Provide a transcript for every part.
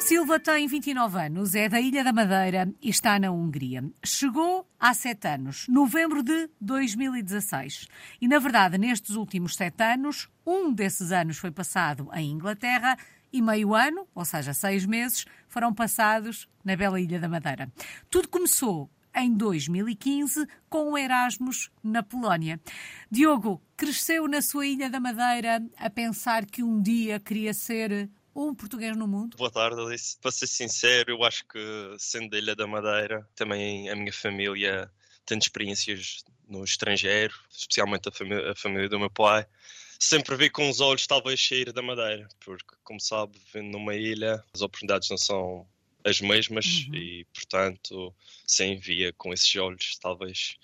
Silva tem 29 anos, é da Ilha da Madeira e está na Hungria. Chegou há sete anos, novembro de 2016. E, na verdade, nestes últimos sete anos, um desses anos foi passado em Inglaterra e meio ano, ou seja, seis meses, foram passados na bela Ilha da Madeira. Tudo começou em 2015 com o Erasmus na Polónia. Diogo cresceu na sua Ilha da Madeira a pensar que um dia queria ser um português no mundo? Boa tarde, Alice. Para ser sincero, eu acho que, sendo da Ilha da Madeira, também a minha família tem experiências no estrangeiro, especialmente a família, a família do meu pai. Sempre vi com os olhos, talvez, sair da Madeira, porque, como sabe, vivendo numa ilha, as oportunidades não são as mesmas uhum. e, portanto, sem via com esses olhos, talvez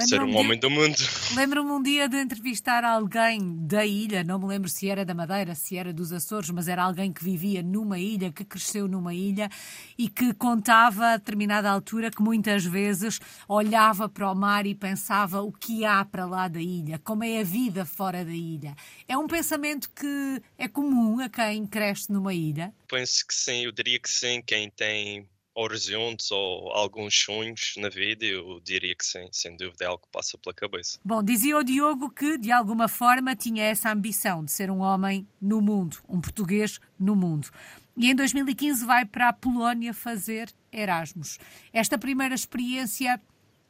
ser um homem do mundo. Lembro-me um dia de entrevistar alguém da ilha, não me lembro se era da Madeira, se era dos Açores, mas era alguém que vivia numa ilha, que cresceu numa ilha e que contava a determinada altura que muitas vezes olhava para o mar e pensava o que há para lá da ilha, como é a vida fora da ilha. É um pensamento que é comum a quem cresce numa ilha? Penso que sim, eu diria que sim, quem tem horizontes ou alguns sonhos na vida, eu diria que sim, sem dúvida é algo que passa pela cabeça. Bom, dizia o Diogo que de alguma forma tinha essa ambição de ser um homem no mundo, um português no mundo. E em 2015 vai para a Polónia fazer Erasmus. Esta primeira experiência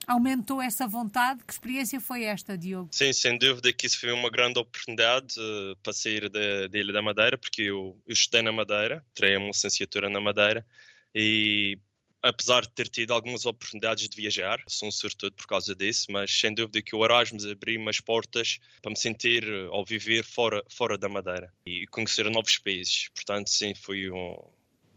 aumentou essa vontade? Que experiência foi esta, Diogo? Sim, sem dúvida que isso foi uma grande oportunidade uh, para sair da, da Ilha da Madeira, porque eu, eu estudei na Madeira, tirei uma licenciatura na Madeira e apesar de ter tido algumas oportunidades de viajar, sou um sortudo por causa disso, mas sem dúvida que o Erasmus abriu-me as portas para me sentir ou viver fora, fora da Madeira e conhecer novos países. Portanto, sim, foi um,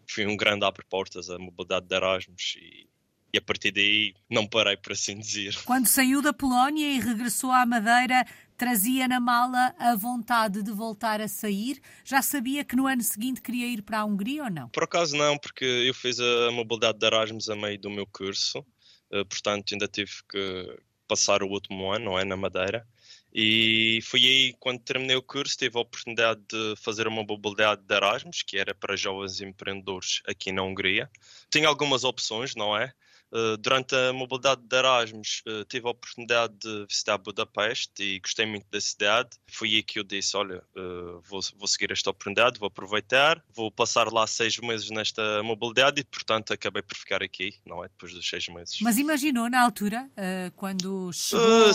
foi um grande abre-portas a mobilidade de Erasmus e, e a partir daí não parei, por assim dizer. Quando saiu da Polónia e regressou à Madeira, trazia na mala a vontade de voltar a sair? Já sabia que no ano seguinte queria ir para a Hungria ou não? Por acaso não, porque eu fiz a mobilidade de Erasmus a meio do meu curso, eh, portanto ainda tive que passar o último ano, não é, na Madeira. E foi aí, quando terminei o curso, tive a oportunidade de fazer uma mobilidade de Erasmus, que era para jovens empreendedores aqui na Hungria. Tinha algumas opções, não é? Eh, durante a mobilidade de Erasmus, uh, tive a oportunidade de visitar Budapeste e gostei muito da cidade. Foi aí que eu disse: Olha, uh, vou, vou, seguir esta oportunidade, vou aproveitar, vou passar lá seis meses nesta mobilidade e, portanto, acabei por ficar aqui, não é? Depois dos seis meses. Mas imaginou na altura, quando chegou.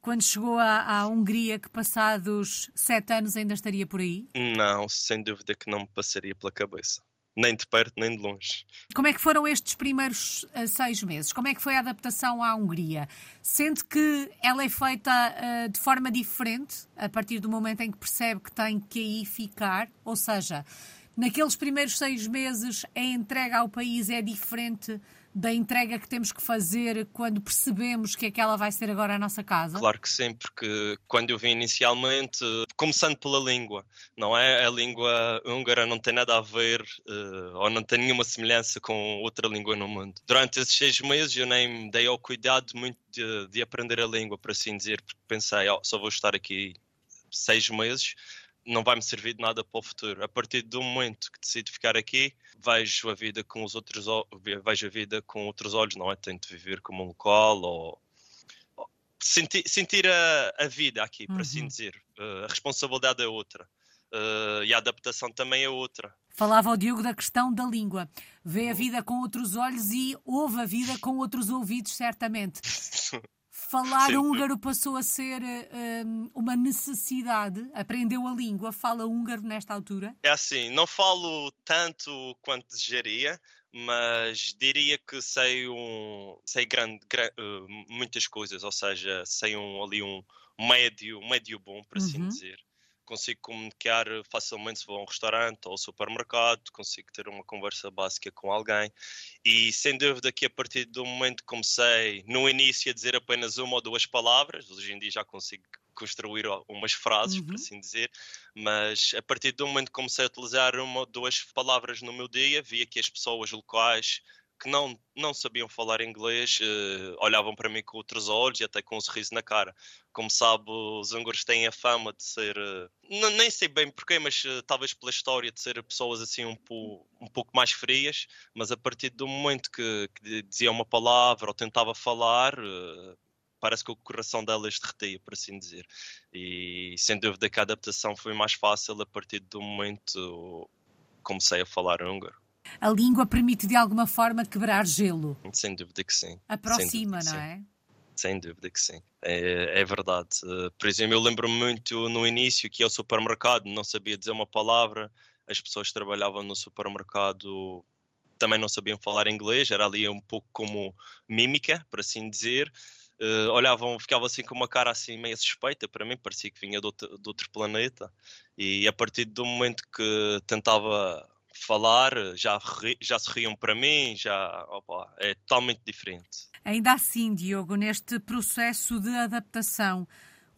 quando chegou à, à, Hungria, que passados sete anos ainda estaria por aí? Não, sem dúvida que não me passaria pela cabeça nem de perto nem de longe. Como é que foram estes primeiros uh, seis meses? Como é que foi a adaptação à Hungria? Sente que ela é feita uh, de forma diferente a partir do momento em que percebe que tem que aí ficar? Ou seja, naqueles primeiros seis meses a entrega ao país é diferente da entrega que temos que fazer quando percebemos que aquela vai ser agora a nossa casa? Claro que sim, porque quando eu vim inicialmente, começando pela língua, não é? A língua húngara não tem nada a ver uh, ou não tem nenhuma semelhança com outra língua no mundo. Durante esses seis meses eu nem me dei ao cuidado muito de, de aprender a língua, por assim dizer, porque pensei, oh, só vou estar aqui seis meses, não vai me servir de nada para o futuro. A partir do momento que decido ficar aqui, vejo a vida com os outros vejo a vida com outros olhos, não é? Tento viver como um local ou, sentir, sentir a, a, vida aqui, por assim uhum. assim dizer. Uh, a responsabilidade é outra. Uh, e a adaptação também é outra. Falava o Diogo da questão da língua. Vê a vida com outros olhos e ouve a vida com outros ouvidos, certamente. Falar Sim. húngaro passou a ser um, uma necessidade. Aprendeu a língua, fala húngaro nesta altura? É assim, não falo tanto quanto desejaria, mas diria que sei um sei grande, grande uh, muitas coisas, ou seja, sei um ali um médio, médio bom, por assim uhum. dizer consigo comunicar facilmente se vou a um restaurante ou ao supermercado, consigo ter uma conversa básica com alguém e sem dúvida que a partir do momento que comecei no início a dizer apenas uma ou duas palavras, hoje em dia já consigo construir umas frases, uhum. por assim dizer, mas a partir do momento que comecei a utilizar uma ou duas palavras no meu dia, via que as pessoas locais que não, não sabiam falar inglês uh, olhavam para mim com outros olhos e até com um sorriso na cara. Como sabe, os húngaros têm a fama de ser, uh, nem sei bem porquê, mas uh, talvez pela história de ser pessoas assim um, um pouco mais frias, mas a partir do momento que, que dizia uma palavra ou tentava falar, parece que o coração delas derretia, por assim dizer. E sem dúvida que a adaptação foi mais fácil a partir do momento comecei a falar húngaro. A língua permite de alguma forma quebrar gelo. Sem dúvida que sim. Aproxima, não é? Sem dúvida que sim. É, é verdade. Uh, por exemplo, eu lembro-me muito no início que ia ao supermercado, não sabia dizer uma palavra, as pessoas que trabalhavam no supermercado também não sabiam falar inglês, era ali um pouco como mímica, por assim dizer. Uh, olhavam, ficavam assim com uma cara assim meio suspeita para mim, parecia que vinha de outro, de outro planeta. E a partir do momento que tentava falar, já, já se riam para mim, já opa, é totalmente diferente. Ainda assim, Diogo, neste processo de adaptação,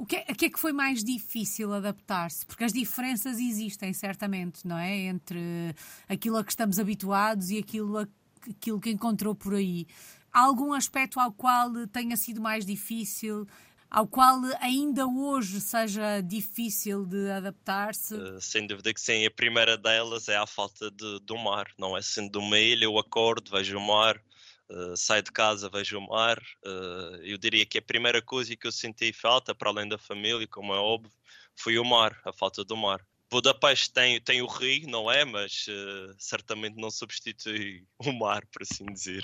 o que, é, o que é que foi mais difícil adaptar-se? Porque as diferenças existem, certamente, não é? Entre aquilo a que estamos habituados e aquilo, a, aquilo que encontrou por aí. Há algum aspecto ao qual tenha sido mais difícil? Ao qual ainda hoje seja difícil de adaptar-se? Uh, sem dúvida que sim. A primeira delas é a falta de, do mar. Não é sendo uma ilha, eu acordo, vejo o mar, uh, saio de casa, vejo o mar. Uh, eu diria que a primeira coisa que eu senti falta, para além da família, como é óbvio, foi o mar, a falta do mar. Budapeste tem, tem o rio, não é? Mas certamente não substitui o mar, por assim dizer.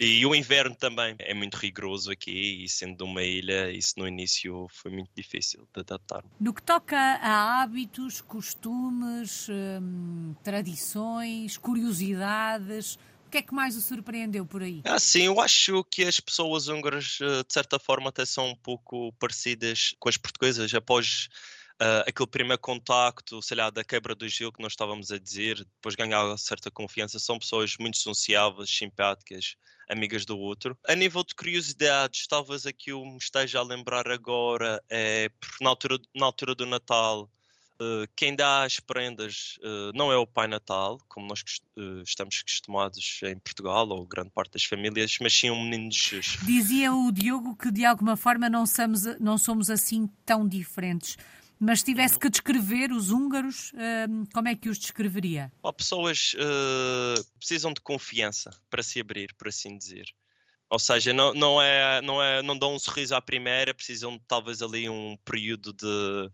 E o inverno também é muito rigoroso aqui e sendo uma ilha, isso no início foi muito difícil de adaptar. No que toca a hábitos, costumes, hum, tradições, curiosidades, o que é que mais o surpreendeu por aí? Ah, sim, eu acho que as pessoas húngaras, eh, de certa forma, até são um pouco parecidas com as portuguesas. Após uh, aquele primeiro contacto, sei lá, da quebra do gelo que nós estávamos a dizer, depois ganhar certa confiança, são pessoas muito sociáveis, simpáticas, amigas do outro. A nível de curiosidades, talvez aqui eu me esteja a lembrar agora, é porque na altura, na altura do Natal, Uh, quem dá as prendas uh, não é o Pai Natal, como nós uh, estamos acostumados em Portugal, ou grande parte das famílias, mas sim um menino Jesus. Dizia o Diogo que de alguma forma não somos, não somos assim tão diferentes. Mas se tivesse uhum. que descrever os húngaros, hum, como é que os descreveria? Oh, pessoas uh, precisam de confiança para se abrir, por assim dizer. Ou seja, não, não, é, não, é, não dão um sorriso à primeira, precisam talvez ali um período de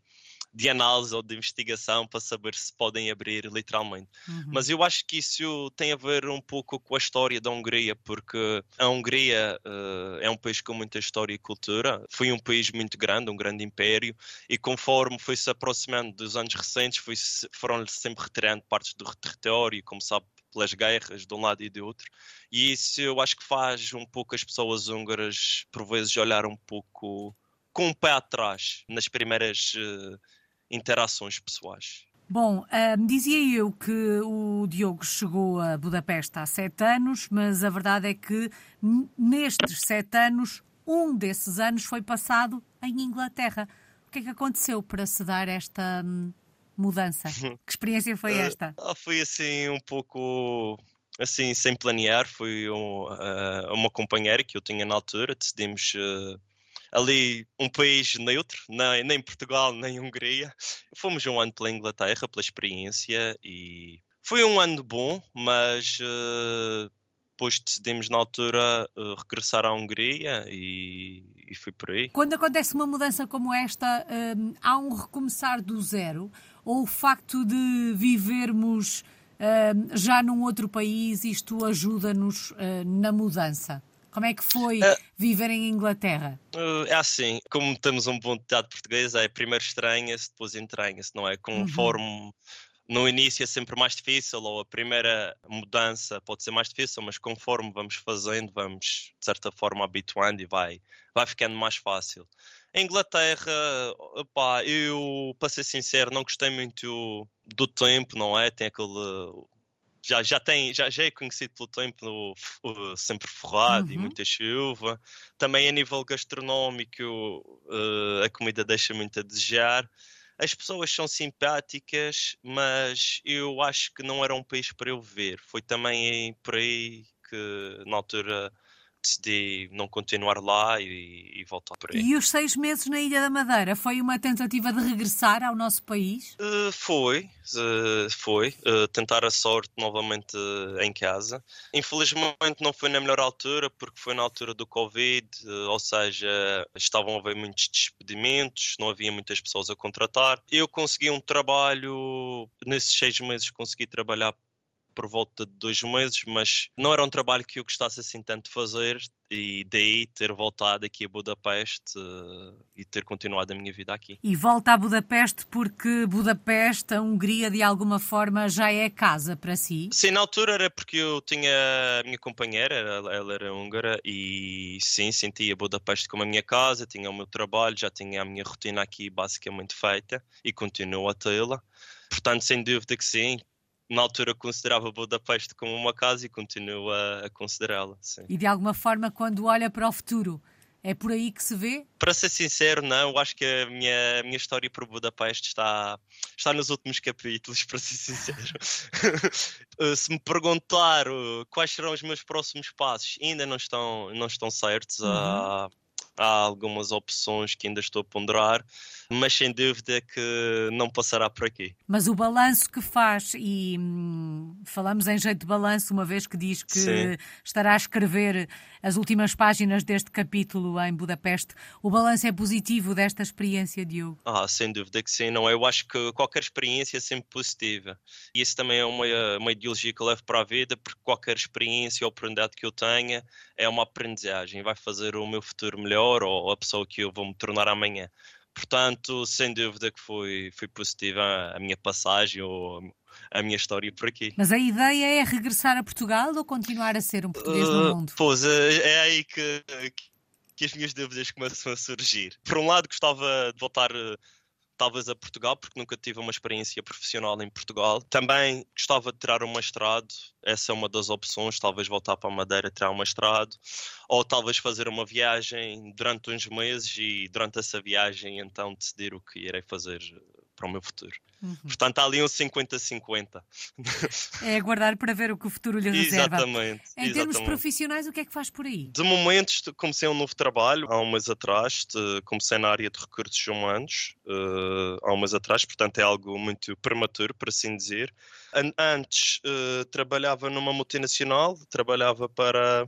de análise ou de investigação para saber se podem abrir literalmente. Uhum. Mas eu acho que isso tem a ver um pouco com a história da Hungria, porque a Hungria uh, é um país com muita história e cultura, foi um país muito grande, um grande império, e conforme foi se aproximando dos anos recentes, foi foram-lhe sempre retirando partes do território, como sabe, pelas guerras de um lado e do outro. E isso eu acho que faz um pouco as pessoas húngaras, por vezes, olhar um pouco com o um pé atrás nas primeiras uh, interações pessoais. Bom, uh, dizia eu que o Diogo chegou a Budapeste há sete anos, mas a verdade é que nestes sete anos, um desses anos foi passado em Inglaterra. O que é que aconteceu para se dar esta hum, mudança? Que experiência foi eh, esta? Uh, foi assim um pouco assim sem planear. Foi um, uh, uma companheira que eu tinha na altura. Decidimos uh, ali um país neutro, nem, nem Portugal, nem Hungria. Fomos um ano pela Inglaterra, pela experiência, e foi um ano bom, mas uh, depois decidimos na altura uh, regressar à Hungria e, e fui por aí. Quando acontece uma mudança como esta, uh, há um recomeçar do zero? Ou o facto de vivermos uh, já num outro país, isto ajuda-nos na mudança? Como é que foi uh, viver em Inglaterra? Uh, é assim, como temos um bom ditado português, é primeiro estranha-se, depois entranha-se, não é? Conforme uhum. no início é sempre mais difícil, ou a primeira mudança pode ser mais difícil, mas conforme vamos fazendo, vamos de certa forma habituando e vai, vai ficando mais fácil. Inglaterra, opá, eu, para ser sincero, não gostei muito do tempo, não é? Tem aquele já, já, tem, já, já é conhecido pelo tempo uh, sempre forrado uhum. e muita chuva. Também a nível gastronómico, uh, a comida deixa muito a desejar. as pessoas são simpáticas, mas eu acho que não era um país para eu ver. Foi também por aí que, na altura, decidi não continuar lá e, e, voltar por aí. E os seis meses na Ilha da Madeira foi uma tentativa de regressar ao nosso país? Uh, foi, uh, foi. Uh, tentar a sorte novamente em casa. Infelizmente não foi na melhor altura, porque foi na altura do Covid, ou seja, estavam a haver muitos despedimentos, não havia muitas pessoas a contratar. Eu consegui um trabalho, nesses seis meses consegui trabalhar por volta de dois meses, mas não era um trabalho que eu gostasse assim tanto de fazer e daí ter voltado aqui a Budapeste uh, e ter continuado a minha vida aqui. E volta a Budapeste porque Budapeste, a Hungria, de alguma forma já é casa para si? Sim, na altura era porque eu tinha a minha companheira, ela, ela era húngara e sim, sentia Budapeste como a minha casa, tinha o meu trabalho, já tinha a minha rotina aqui basicamente feita e continuo a tê-la. Portanto, sem dúvida que sim, na altura considerava Budapeste como uma casa e continuo a, a considerá-la. E de alguma forma, quando olha para o futuro, é por aí que se vê? Para ser sincero, não. Eu acho que a minha, a minha história para Budapeste está, está nos últimos capítulos, para ser sincero. Eh, se me perguntar uh, quais serão os meus próximos passos, ainda não estão, não estão certos. Uhum. Uh, há algumas opções que ainda estou a ponderar, mas sem dúvida que não passará por aqui. Mas o balanço que faz, e hum, falamos em jeito de balanço, uma vez que diz que sim. estará a escrever as últimas páginas deste capítulo em Budapeste, o balanço é positivo desta experiência, Diogo? Ah, sem dúvida que sim, não é? Eu acho que qualquer experiência é sempre positiva. E isso também é uma, uma ideologia que eu levo para a vida, porque qualquer experiência ou oportunidade que eu tenha é uma aprendizagem, vai fazer o meu futuro melhor ou a pessoa que eu vou me tornar amanhã. Portanto, sem dúvida que foi, foi positiva a minha passagem ou a minha história por aqui. Mas a ideia é regressar a Portugal ou continuar a ser um português uh, no mundo? Pois, é, é aí que, que as minhas dúvidas começam a surgir. Por um lado, gostava de voltar talvez a Portugal, porque nunca tive uma experiência profissional em Portugal. Também gostava de tirar um mestrado, essa é uma das opções, talvez voltar para a Madeira tirar um mestrado, ou talvez fazer uma viagem durante uns meses e durante essa viagem então decidir o que irei fazer para o meu futuro. Uhum. Portanto, há ali um 50-50. É aguardar para ver o que o futuro lhe reserva. Exatamente. Em exatamente. termos profissionais, o que é que faz por aí? De momento, comecei um novo trabalho há um mês atrás. Comecei na área de recursos humanos uh, há um mês atrás, portanto, é algo muito prematuro, por assim dizer. Antes, uh, trabalhava numa multinacional, trabalhava para,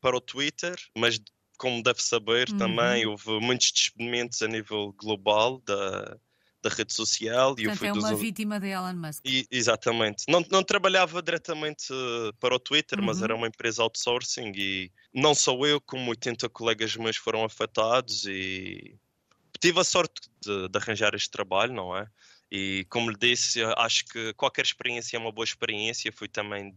para o Twitter, mas como deve saber uhum. também, houve muitos despedimentos a nível global da da rede social. Portanto, e eu fui é uma dos... vítima de Elon Musk. E, exatamente. Não, não trabalhava diretamente uh, para o Twitter, uhum. mas era uma empresa outsourcing e não só eu, como 80 colegas meus foram afetados e tive a sorte de, de arranjar este trabalho, não é? E como lhe disse, acho que qualquer experiência é uma boa experiência. Fui também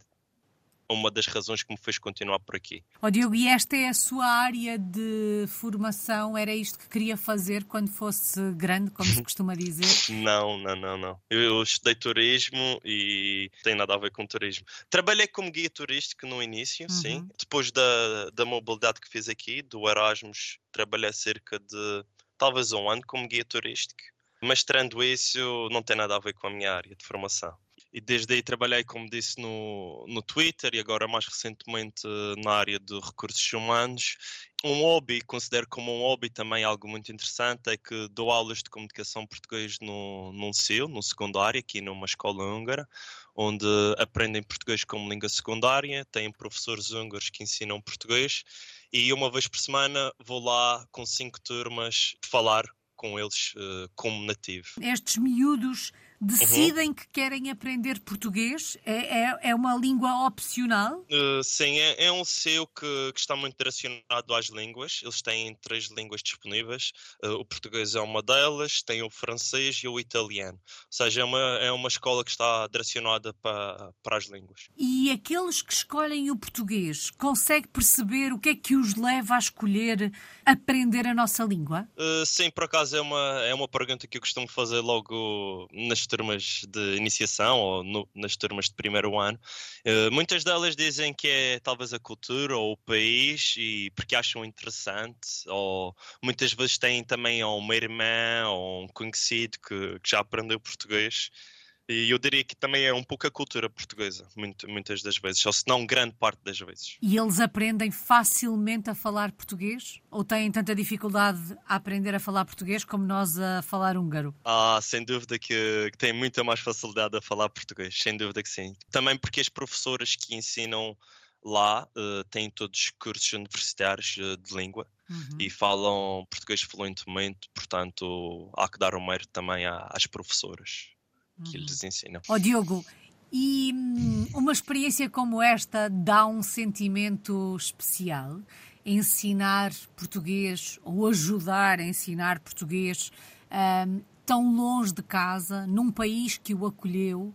uma das razões que me fez continuar por aqui. Oh, Diogo, e esta é a sua área de formação? Era isto que queria fazer quando fosse grande, como se costuma dizer? não, não, não, não. Eu estudei turismo e tem nada a ver com turismo. Trabalhei como guia turístico no início, uhum. sim. Depois da, da mobilidade que fiz aqui, do Erasmus, trabalhei cerca de talvez um ano como guia turístico. Mas, tirando isso, não tem nada a ver com a minha área de formação e desde aí trabalhei, como disse, no, no Twitter e agora mais recentemente na área de recursos humanos. Um hobby, considero como um hobby também algo muito interessante, é que dou aulas de comunicação português no, num CIL, no secundário, aqui numa escola húngara, onde aprendem português como língua secundária, têm professores húngaros que ensinam português e uma vez por semana vou lá com cinco turmas falar com eles uh, como nativo. Estes miúdos decidem uhum. que querem aprender português? É, é, é uma língua opcional? Uh, sim, é, é, um seu que, que, está muito direcionado às línguas. Eles têm três línguas disponíveis. Uh, o português é uma delas, tem o francês e o italiano. Ou seja, é uma, é uma escola que está direcionada para, para as línguas. E aqueles que escolhem o português, consegue perceber o que é que os leva a escolher aprender a nossa língua? Uh, sim, por acaso é uma, é uma pergunta que eu costumo fazer logo nas turmas de iniciação ou no, nas turmas de primeiro ano, uh, muitas delas dizem que é talvez a cultura ou o país e porque acham interessante, ou muitas vezes têm também uma irmã ou um conhecido que, que já aprendeu português e eu diria que também é um pouco a cultura portuguesa, muito, muitas das vezes, ou se não grande parte das vezes. E eles aprendem facilmente a falar português? Ou têm tanta dificuldade a aprender a falar português como nós a falar húngaro? Ah, sem dúvida que, que têm muita mais facilidade a falar português, sem dúvida que sim. Também porque as professoras que ensinam lá uh, têm todos cursos universitários uh, de língua uhum. e falam português fluentemente, portanto há que dar o mérito também às professoras que eles uhum. ensinam. Oh, Diogo, e hum, uma experiência como esta dá um sentimento especial? Ensinar português ou ajudar a ensinar português um, tão longe de casa, num país que o acolheu,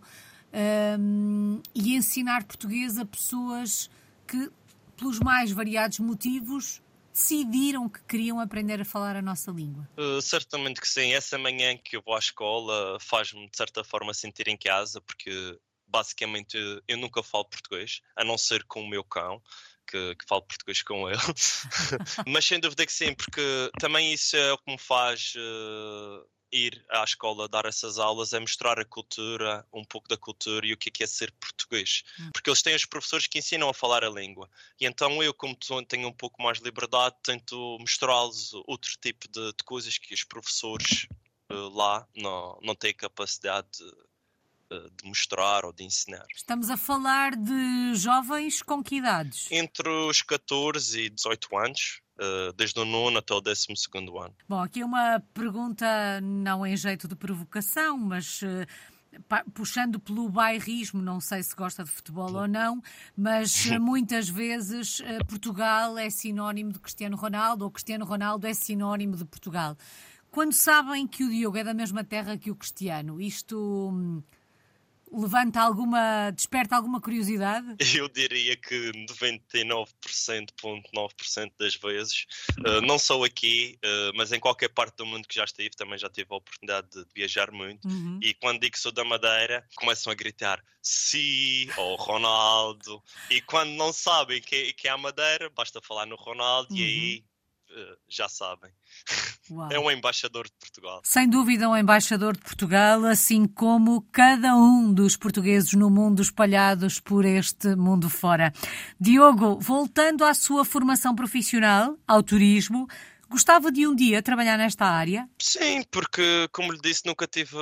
um, e ensinar português a pessoas que, pelos mais variados motivos, decidiram que queriam aprender a falar a nossa língua? Uh, certamente que sim. Essa manhã que eu vou à escola faz-me, de certa forma, sentir em casa, porque basicamente eu nunca falo português, a não ser com o meu cão. Que, que falo português com ele, mas sem dúvida que sim, porque também isso é o que me faz uh, ir à escola dar essas aulas é mostrar a cultura, um pouco da cultura e o que é, que é ser português. Hum. Porque eles têm os professores que ensinam a falar a língua. E então eu, como tenho um pouco mais liberdade, tento mostrar-lhes outro tipo de, de, coisas que os professores uh, lá não, não têm capacidade de, de mostrar ou de ensinar. Estamos a falar de jovens com que idades? Entre os 14 e 18 anos. Eh, desde o nono até o décimo segundo ano. Bom, aqui uma pergunta não em jeito de provocação, mas uh, puxando pelo bairrismo, não sei se gosta de futebol ou não, mas muitas vezes Portugal é sinónimo de Cristiano Ronaldo ou Cristiano Ronaldo é sinónimo de Portugal. Quando sabem que o Diogo é da mesma terra que o Cristiano, isto hum, levanta alguma, desperta alguma curiosidade? Eu diria que 99,9% das vezes, uh, não só aqui, uh, mas em qualquer parte do mundo que já estive, também já tive a oportunidade de viajar muito. Uhum. E quando digo que sou da Madeira, começam a gritar Si ou Ronaldo. E quando não sabem que, que é a Madeira, basta falar no Ronaldo uhum. e aí uh, já sabem. Uau. É um embaixador de Portugal. Sem dúvida, um embaixador de Portugal, assim como cada um dos portugueses no mundo espalhados por este mundo fora. Diogo, voltando à sua formação profissional, ao turismo, Gostava de um dia trabalhar nesta área? Sim, porque, como lhe disse, nunca tive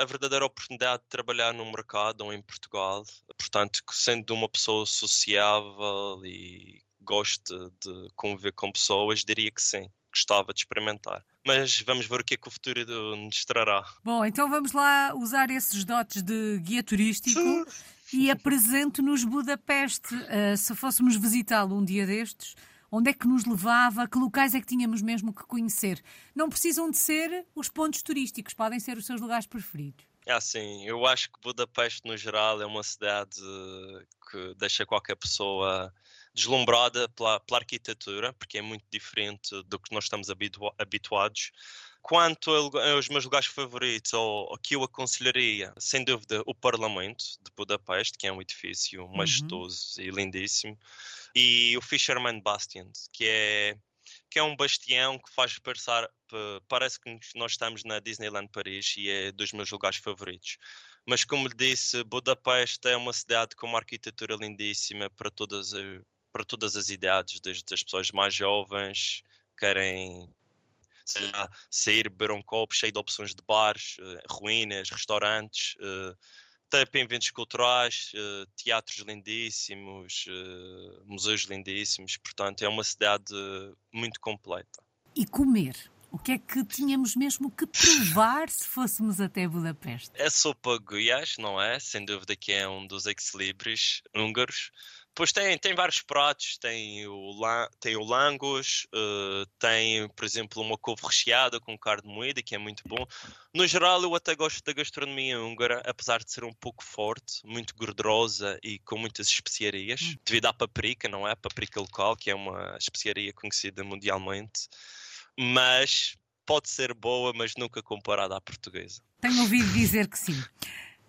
a verdadeira oportunidade de trabalhar no mercado ou em Portugal. Portanto, sendo uma pessoa sociável e gosta de conviver com pessoas, diria que sim gostava de experimentar. Mas vamos ver o que é que o futuro nos trará. Bom, então vamos lá usar esses dotes de guia turístico e apresento-nos Budapeste. Uh, se fôssemos visitá-lo um dia destes, onde é que nos levava? Que locais é que tínhamos mesmo que conhecer? Não precisam de ser os pontos turísticos, podem ser os seus lugares preferidos. É assim, eu acho que Budapeste no geral é uma cidade que deixa qualquer pessoa deslumbrada pela, pela arquitetura, porque é muito diferente do que nós estamos habitua habituados. Quanto aos meus lugares favoritos, ou, ou que eu aconselharia, sem dúvida, o Parlamento de Budapeste, que é um edifício uhum. majestoso uhum. e lindíssimo, e o Fisherman Bastion, que é que é um bastião que faz pensar, parece que nós estamos na Disneyland Paris e é dos meus lugares favoritos. Mas como lhe disse, Budapeste é uma cidade com uma arquitetura lindíssima para todas para todas as idades, desde as pessoas mais jovens querem lá, sair, beber um copo cheio de opções de bares, uh, ruínas, restaurantes, uh, também eventos culturais, uh, teatros lindíssimos, museus lindíssimos, portanto é uma cidade muito completa. E comer? O que é que tínhamos mesmo que provar se fôssemos até Budapeste? É sopa Guias, não é? Sem dúvida que é um dos ex-libris húngaros. Pois tem, tem vários pratos, tem o, tem o langos, uh, tem, por exemplo, uma couve recheada com carne moída, que é muito bom. No geral, eu até gosto da gastronomia húngara, apesar de ser um pouco forte, muito gordurosa e com muitas especiarias, hum. devido à paprika, não é? A paprika local, que é uma especiaria conhecida mundialmente. Mas pode ser boa, mas nunca comparada à portuguesa. Tenho ouvido dizer que sim.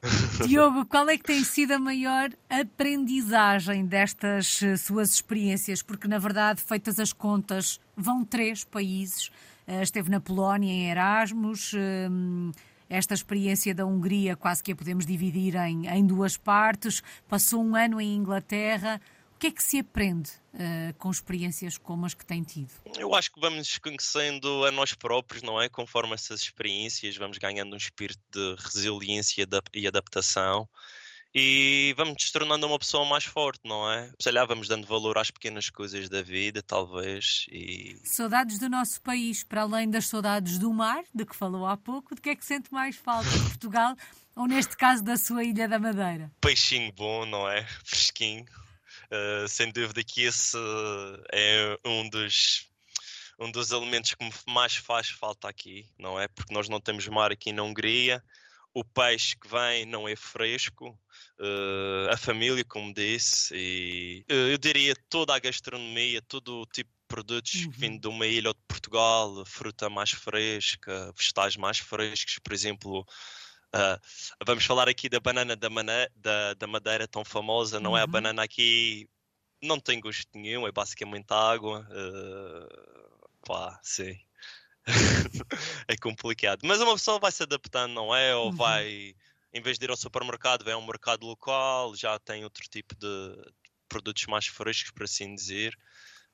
Diogo, qual é que tem sido a maior aprendizagem destas eh, suas experiências? Porque, na verdade, feitas as contas, vão três países. Uh, esteve na Polónia em Erasmus. Uh, esta experiência da Hungria quase que a podemos dividir em, em duas partes. Passou um ano em Inglaterra. O que é que se aprende uh, com experiências como as que tem tido? Eu acho que vamos conhecendo a nós próprios, não é? Conforme essas experiências, vamos ganhando um espírito de resiliência e adaptação e vamos nos tornando uma pessoa mais forte, não é? Sei lá, vamos dando valor às pequenas coisas da vida, talvez. E... Saudades do nosso país, para além das saudades do mar, de que falou há pouco, de que é que sente mais falta de Portugal, ou neste caso da sua Ilha da Madeira? Peixinho bom, não é? Fresquinho. Uh, sem dúvida que esse é um dos um dos elementos que mais faz falta aqui, não é? Porque nós não temos mar aqui na Hungria, o peixe que vem não é fresco, uh, a família, como disse, e uh, eu diria toda a gastronomia, todo o tipo de produtos uhum. vêm de uma ilha ou de Portugal, fruta mais fresca, vegetais mais frescos, por exemplo. Uh, vamos falar aqui da banana da, da, da Madeira tão famosa, não uhum. é? A uhum. banana aqui não tem gosto nenhum, é basicamente água. Uh, pá, sim. é complicado. Mas uma pessoa vai se adaptando, não é? Ou uhum. vai, em vez de ir ao supermercado, vai a um mercado local, já tem outro tipo de produtos mais frescos, por assim dizer.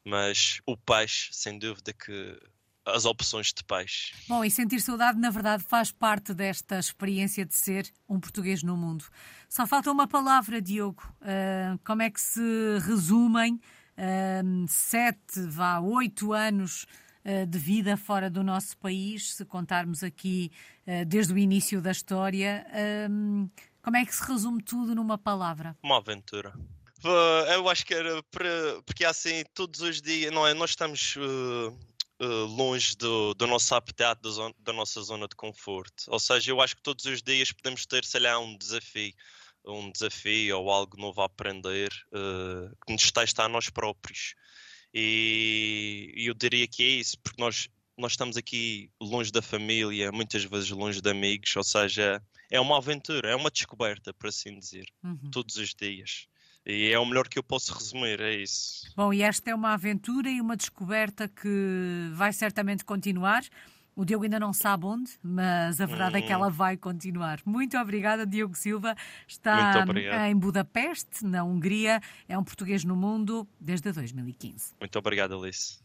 Mas o peixe, sem dúvida que as opções de peixe. Bom, e sentir saudade, na verdade, faz parte desta experiência de ser um português no mundo. Só falta uma palavra, Diogo. Uh, como é que se resumem uh, sete, vá, oito anos eh, de vida fora do nosso país, se contarmos aqui desde o início da história. Como é que se resume tudo numa palavra? Uma aventura. Eu acho que era para. Porque assim, todos os dias, não é? Nós estamos. Uh, uh, longe do, do nosso habitat, da, nossa zona de conforto. Ou seja, eu acho que todos os dias podemos ter, sei lá, um desafio, um desafio ou algo novo a aprender uh, que nos testa a nós próprios. E, e eu diria que é isso, porque nós, nós estamos aqui longe da família, muitas vezes longe de amigos, ou seja, é uma aventura, é uma descoberta, por assim dizer, uhum. todos os dias. E é o melhor que eu posso resumir, é isso. Bom, e esta é uma aventura e uma descoberta que vai certamente continuar. O Diogo ainda não sabe onde, mas a verdade hum. é que ela hum. vai continuar. Muito obrigada, Diogo Silva. Está em Budapeste, na Hungria. É um português no mundo desde 2015. Muito obrigado, Alice.